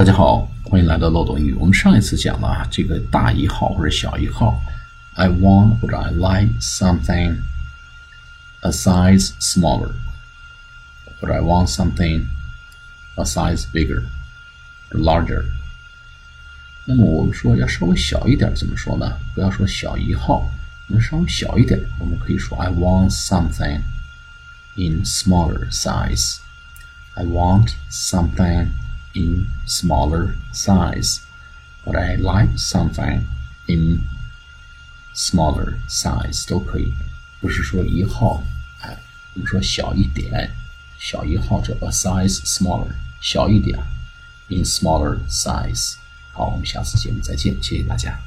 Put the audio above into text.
大家好，欢迎来到漏斗英语。我们上一次讲了啊，这个大一号或者小一号，I want 或者 I like something a size smaller，或者 I want something a size bigger larger。那么我们说要稍微小一点，怎么说呢？不要说小一号，我们稍微小一点，我们可以说 I want something in smaller size。I want something in smaller size, but I like something in smaller size 都可以，不是说一号，哎，我们说小一点，小一号这 a size smaller 小一点，in smaller size。好，我们下次节目再见，谢谢大家。